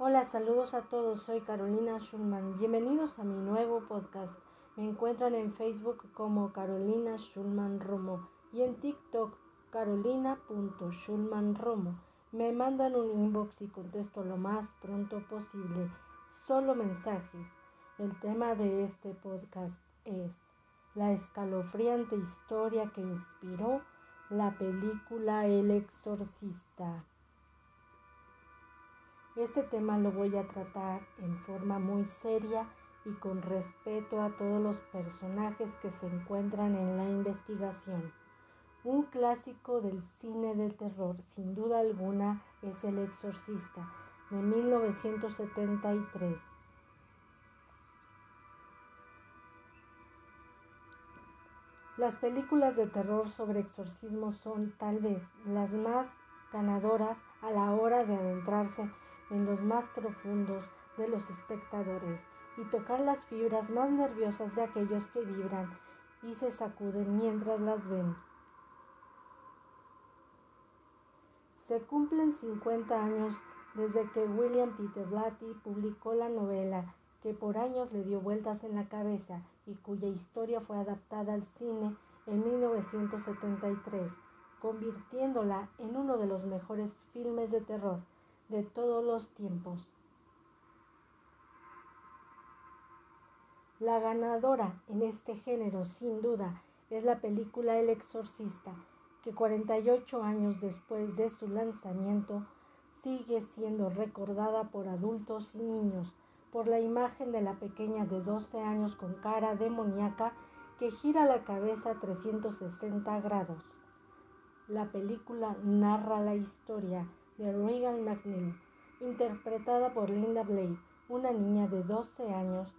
Hola, saludos a todos. Soy Carolina Schulman. Bienvenidos a mi nuevo podcast. Me encuentran en Facebook como Carolina Schulman Romo y en TikTok carolina.schulmanromo. Me mandan un inbox y contesto lo más pronto posible. Solo mensajes. El tema de este podcast es la escalofriante historia que inspiró la película El Exorcista. Este tema lo voy a tratar en forma muy seria y con respeto a todos los personajes que se encuentran en la investigación. Un clásico del cine de terror, sin duda alguna, es El Exorcista, de 1973. Las películas de terror sobre exorcismo son tal vez las más ganadoras a la hora de adentrarse en los más profundos de los espectadores y tocar las fibras más nerviosas de aquellos que vibran y se sacuden mientras las ven. Se cumplen 50 años desde que William Peter Blatty publicó la novela que por años le dio vueltas en la cabeza y cuya historia fue adaptada al cine en 1973, convirtiéndola en uno de los mejores filmes de terror de todos los tiempos. La ganadora en este género, sin duda, es la película El Exorcista, que 48 años después de su lanzamiento sigue siendo recordada por adultos y niños por la imagen de la pequeña de 12 años con cara demoníaca que gira la cabeza 360 grados. La película narra la historia de Regan McNeil, interpretada por Linda Blade, una niña de 12 años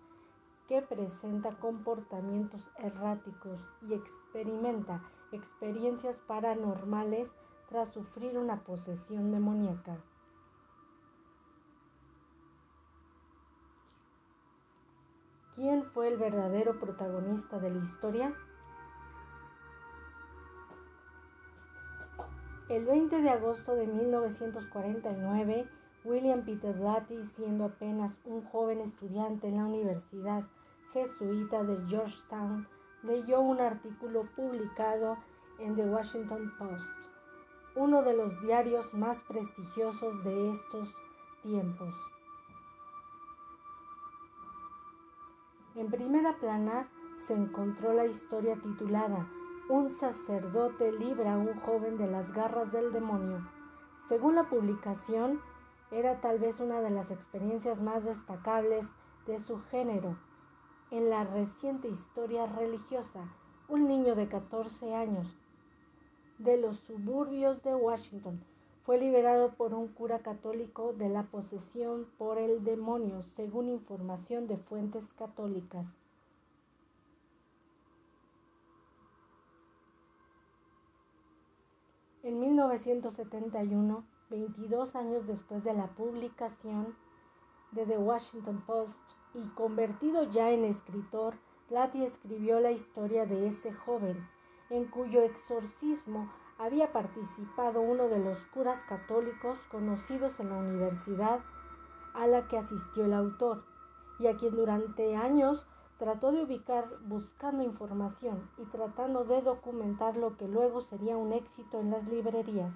que presenta comportamientos erráticos y experimenta experiencias paranormales tras sufrir una posesión demoníaca. ¿Quién fue el verdadero protagonista de la historia? El 20 de agosto de 1949, William Peter Blatty, siendo apenas un joven estudiante en la Universidad Jesuita de Georgetown, leyó un artículo publicado en The Washington Post, uno de los diarios más prestigiosos de estos tiempos. En primera plana se encontró la historia titulada un sacerdote libra a un joven de las garras del demonio. Según la publicación, era tal vez una de las experiencias más destacables de su género. En la reciente historia religiosa, un niño de 14 años de los suburbios de Washington fue liberado por un cura católico de la posesión por el demonio, según información de fuentes católicas. En 1971, 22 años después de la publicación de The Washington Post y convertido ya en escritor, Platy escribió la historia de ese joven, en cuyo exorcismo había participado uno de los curas católicos conocidos en la universidad a la que asistió el autor, y a quien durante años trató de ubicar buscando información y tratando de documentar lo que luego sería un éxito en las librerías.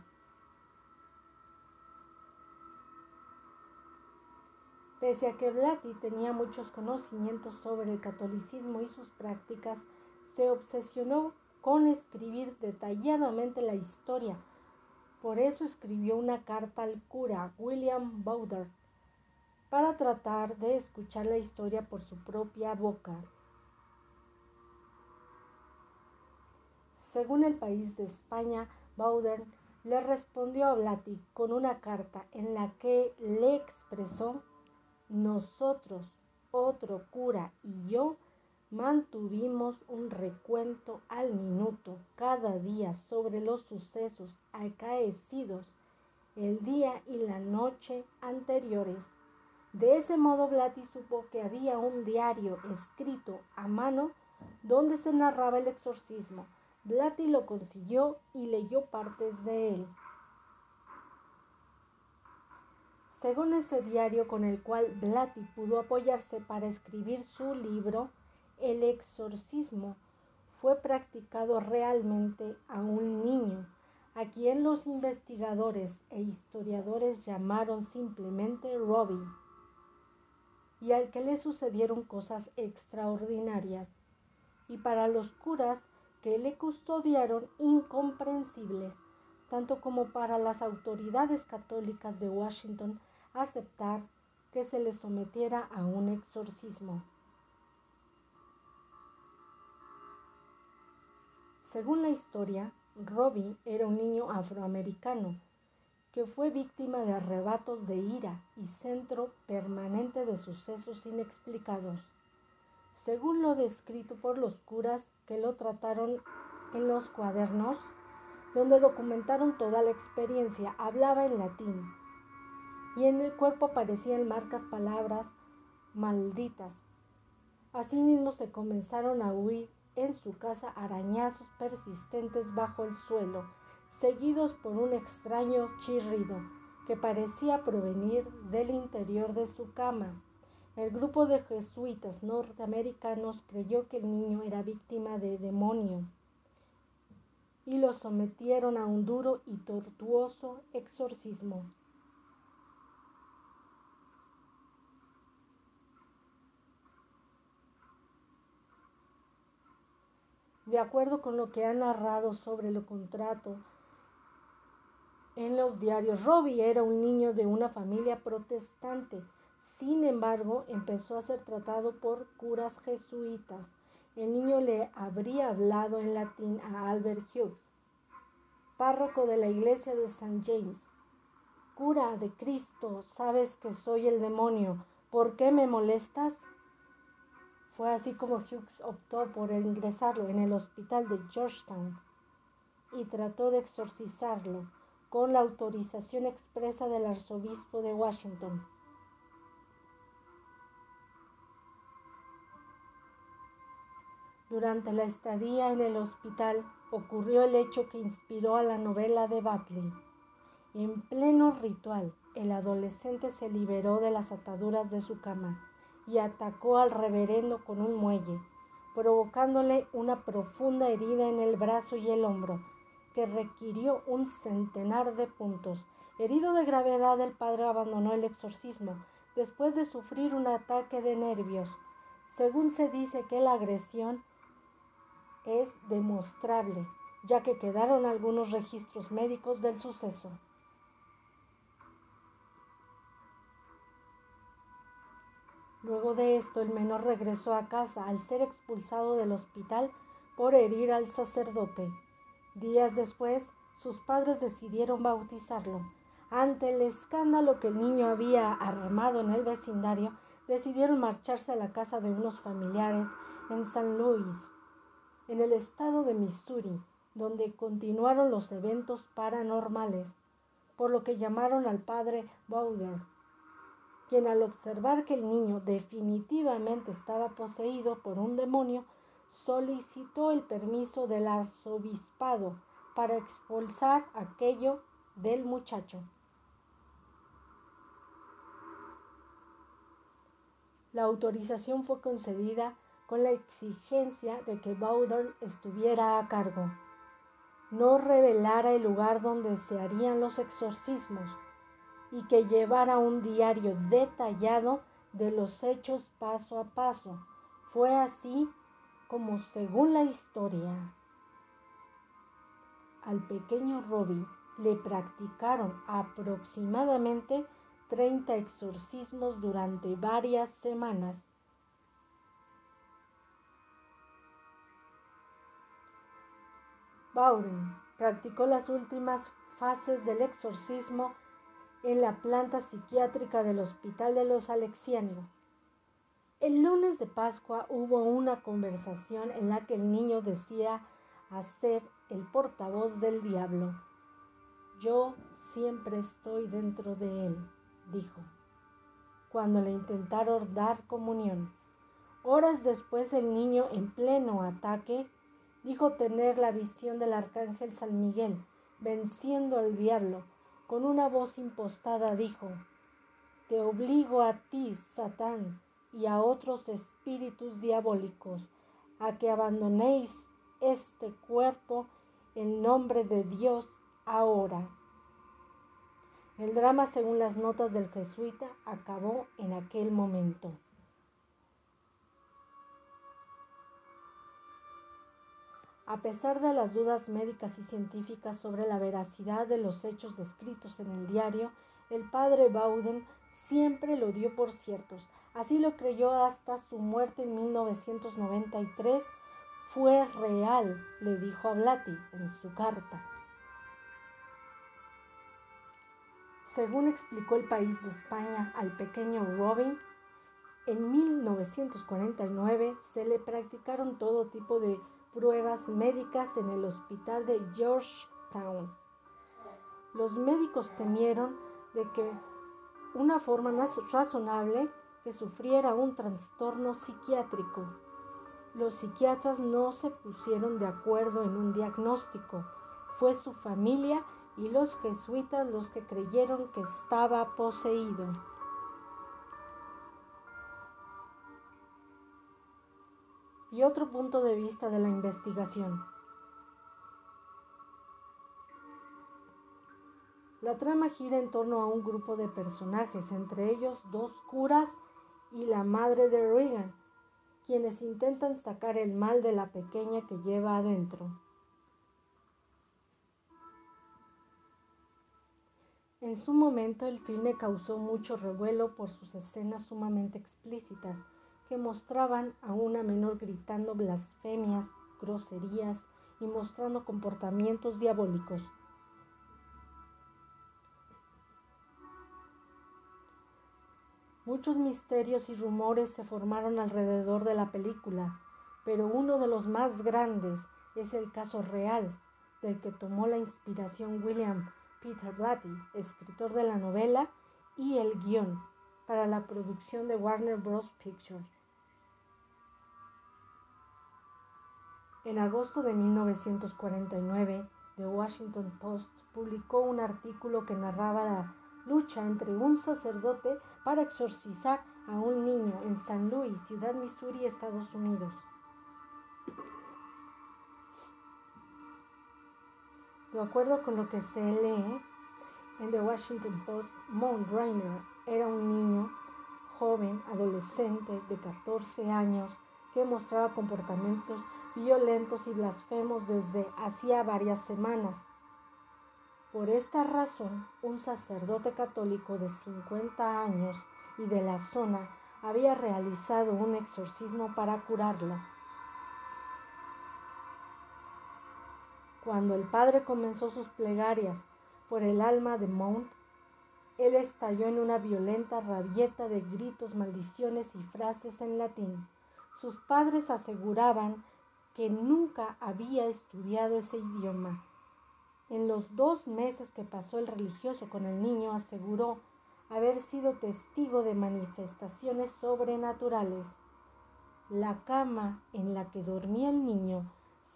Pese a que Blatty tenía muchos conocimientos sobre el catolicismo y sus prácticas, se obsesionó con escribir detalladamente la historia. Por eso escribió una carta al cura William Bowder para tratar de escuchar la historia por su propia boca. Según el país de España, Bowden le respondió a Blatty con una carta en la que le expresó nosotros, otro cura y yo mantuvimos un recuento al minuto cada día sobre los sucesos acaecidos el día y la noche anteriores de ese modo Blatty supo que había un diario escrito a mano donde se narraba el exorcismo. Blatty lo consiguió y leyó partes de él. Según ese diario con el cual Blatty pudo apoyarse para escribir su libro, el exorcismo fue practicado realmente a un niño, a quien los investigadores e historiadores llamaron simplemente Robbie, y al que le sucedieron cosas extraordinarias, y para los curas que le custodiaron incomprensibles, tanto como para las autoridades católicas de Washington aceptar que se le sometiera a un exorcismo. Según la historia, Robbie era un niño afroamericano que fue víctima de arrebatos de ira y centro permanente de sucesos inexplicados. Según lo descrito por los curas que lo trataron en los cuadernos, donde documentaron toda la experiencia, hablaba en latín y en el cuerpo aparecían marcas palabras malditas. Asimismo se comenzaron a huir en su casa arañazos persistentes bajo el suelo, seguidos por un extraño chirrido que parecía provenir del interior de su cama. El grupo de jesuitas norteamericanos creyó que el niño era víctima de demonio y lo sometieron a un duro y tortuoso exorcismo. De acuerdo con lo que ha narrado sobre el contrato en los diarios, Robbie era un niño de una familia protestante. Sin embargo, empezó a ser tratado por curas jesuitas. El niño le habría hablado en latín a Albert Hughes, párroco de la iglesia de St. James. Cura de Cristo, sabes que soy el demonio. ¿Por qué me molestas? Fue así como Hughes optó por ingresarlo en el hospital de Georgetown y trató de exorcizarlo con la autorización expresa del arzobispo de Washington. Durante la estadía en el hospital ocurrió el hecho que inspiró a la novela de Butley. En pleno ritual, el adolescente se liberó de las ataduras de su cama y atacó al reverendo con un muelle, provocándole una profunda herida en el brazo y el hombro, que requirió un centenar de puntos. Herido de gravedad, el padre abandonó el exorcismo después de sufrir un ataque de nervios. Según se dice que la agresión es demostrable, ya que quedaron algunos registros médicos del suceso. Luego de esto, el menor regresó a casa al ser expulsado del hospital por herir al sacerdote. Días después, sus padres decidieron bautizarlo. Ante el escándalo que el niño había armado en el vecindario, decidieron marcharse a la casa de unos familiares en San Luis, en el estado de Missouri, donde continuaron los eventos paranormales, por lo que llamaron al padre Bowder quien al observar que el niño definitivamente estaba poseído por un demonio, solicitó el permiso del arzobispado para expulsar aquello del muchacho. La autorización fue concedida con la exigencia de que Bowden estuviera a cargo, no revelara el lugar donde se harían los exorcismos, y que llevara un diario detallado de los hechos paso a paso. Fue así como, según la historia, al pequeño Robbie le practicaron aproximadamente 30 exorcismos durante varias semanas. Bowden practicó las últimas fases del exorcismo en la planta psiquiátrica del Hospital de los Alexianos. El lunes de Pascua hubo una conversación en la que el niño decía hacer el portavoz del diablo. Yo siempre estoy dentro de él, dijo, cuando le intentaron dar comunión. Horas después el niño, en pleno ataque, dijo tener la visión del arcángel San Miguel, venciendo al diablo con una voz impostada dijo, te obligo a ti, Satán, y a otros espíritus diabólicos, a que abandonéis este cuerpo en nombre de Dios ahora. El drama, según las notas del jesuita, acabó en aquel momento. A pesar de las dudas médicas y científicas sobre la veracidad de los hechos descritos en el diario, el padre Bauden siempre lo dio por ciertos. Así lo creyó hasta su muerte en 1993. Fue real, le dijo a Blati en su carta. Según explicó el país de España al pequeño Robin, en 1949 se le practicaron todo tipo de pruebas médicas en el hospital de Georgetown. Los médicos temieron de que una forma razonable que sufriera un trastorno psiquiátrico. Los psiquiatras no se pusieron de acuerdo en un diagnóstico. Fue su familia y los jesuitas los que creyeron que estaba poseído. Y otro punto de vista de la investigación. La trama gira en torno a un grupo de personajes, entre ellos dos curas y la madre de Regan, quienes intentan sacar el mal de la pequeña que lleva adentro. En su momento el filme causó mucho revuelo por sus escenas sumamente explícitas que mostraban a una menor gritando blasfemias, groserías y mostrando comportamientos diabólicos. Muchos misterios y rumores se formaron alrededor de la película, pero uno de los más grandes es el caso real del que tomó la inspiración William Peter Blatty, escritor de la novela y el guion para la producción de Warner Bros. Pictures. En agosto de 1949, The Washington Post publicó un artículo que narraba la lucha entre un sacerdote para exorcizar a un niño en San Luis, Ciudad Missouri, Estados Unidos. De acuerdo con lo que se lee en The Washington Post, Mount Rainer era un niño joven, adolescente de 14 años que mostraba comportamientos violentos y blasfemos desde hacía varias semanas. Por esta razón, un sacerdote católico de 50 años y de la zona había realizado un exorcismo para curarlo. Cuando el padre comenzó sus plegarias por el alma de Mount, él estalló en una violenta rabieta de gritos, maldiciones y frases en latín. Sus padres aseguraban que nunca había estudiado ese idioma. En los dos meses que pasó el religioso con el niño aseguró haber sido testigo de manifestaciones sobrenaturales. La cama en la que dormía el niño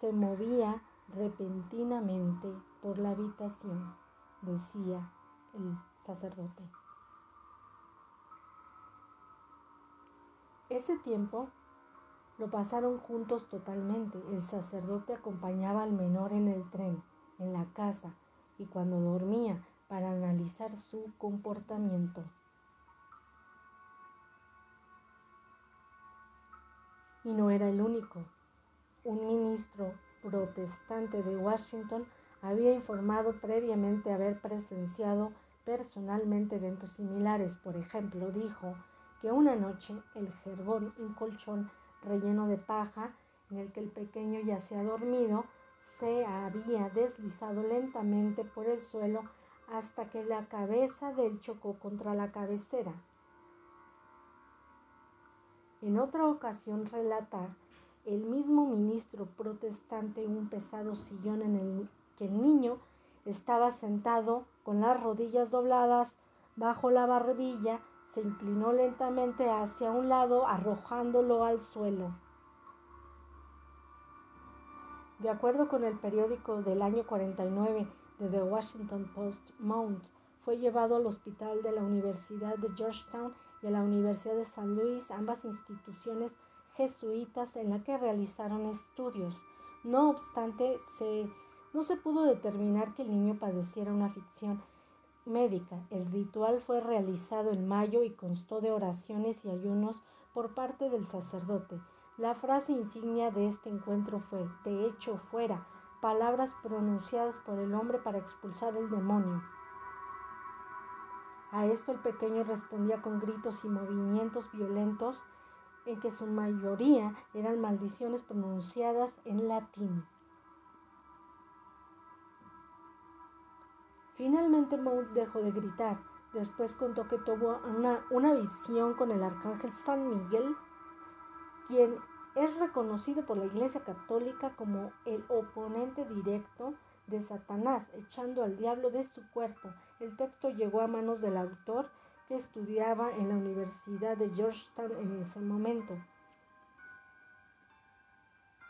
se movía repentinamente por la habitación, decía el sacerdote. Ese tiempo lo pasaron juntos totalmente. El sacerdote acompañaba al menor en el tren, en la casa, y cuando dormía para analizar su comportamiento. Y no era el único. Un ministro protestante de Washington había informado previamente haber presenciado personalmente eventos similares. Por ejemplo, dijo que una noche el jergón, un colchón relleno de paja en el que el pequeño yacía dormido, se había deslizado lentamente por el suelo hasta que la cabeza de él chocó contra la cabecera. En otra ocasión relata el mismo ministro protestante un pesado sillón en el que el niño estaba sentado con las rodillas dobladas bajo la barbilla, se inclinó lentamente hacia un lado arrojándolo al suelo. De acuerdo con el periódico del año 49 de The Washington Post, Mount Fue llevado al hospital de la Universidad de Georgetown y a la Universidad de San Luis, ambas instituciones jesuitas en la que realizaron estudios. No obstante, se, no se pudo determinar que el niño padeciera una ficción médica. El ritual fue realizado en mayo y constó de oraciones y ayunos por parte del sacerdote. La frase insignia de este encuentro fue, de hecho fuera, palabras pronunciadas por el hombre para expulsar el demonio. A esto el pequeño respondía con gritos y movimientos violentos en que su mayoría eran maldiciones pronunciadas en latín. Finalmente Maud dejó de gritar. Después contó que tuvo una, una visión con el arcángel San Miguel, quien es reconocido por la Iglesia Católica como el oponente directo de Satanás, echando al diablo de su cuerpo. El texto llegó a manos del autor que estudiaba en la Universidad de Georgetown en ese momento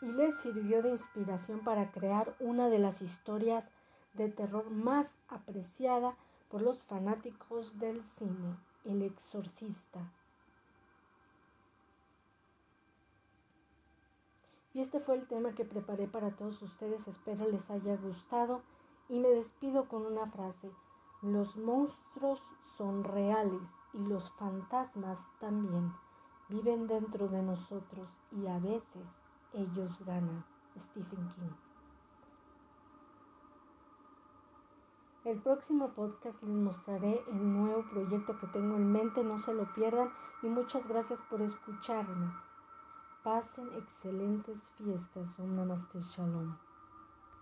y le sirvió de inspiración para crear una de las historias de terror más apreciada por los fanáticos del cine, El Exorcista. Y este fue el tema que preparé para todos ustedes, espero les haya gustado y me despido con una frase. Los monstruos son reales y los fantasmas también. Viven dentro de nosotros y a veces ellos ganan. Stephen King. El próximo podcast les mostraré el nuevo proyecto que tengo en mente, no se lo pierdan y muchas gracias por escucharme. Pasen excelentes fiestas. Un Namaste Shalom.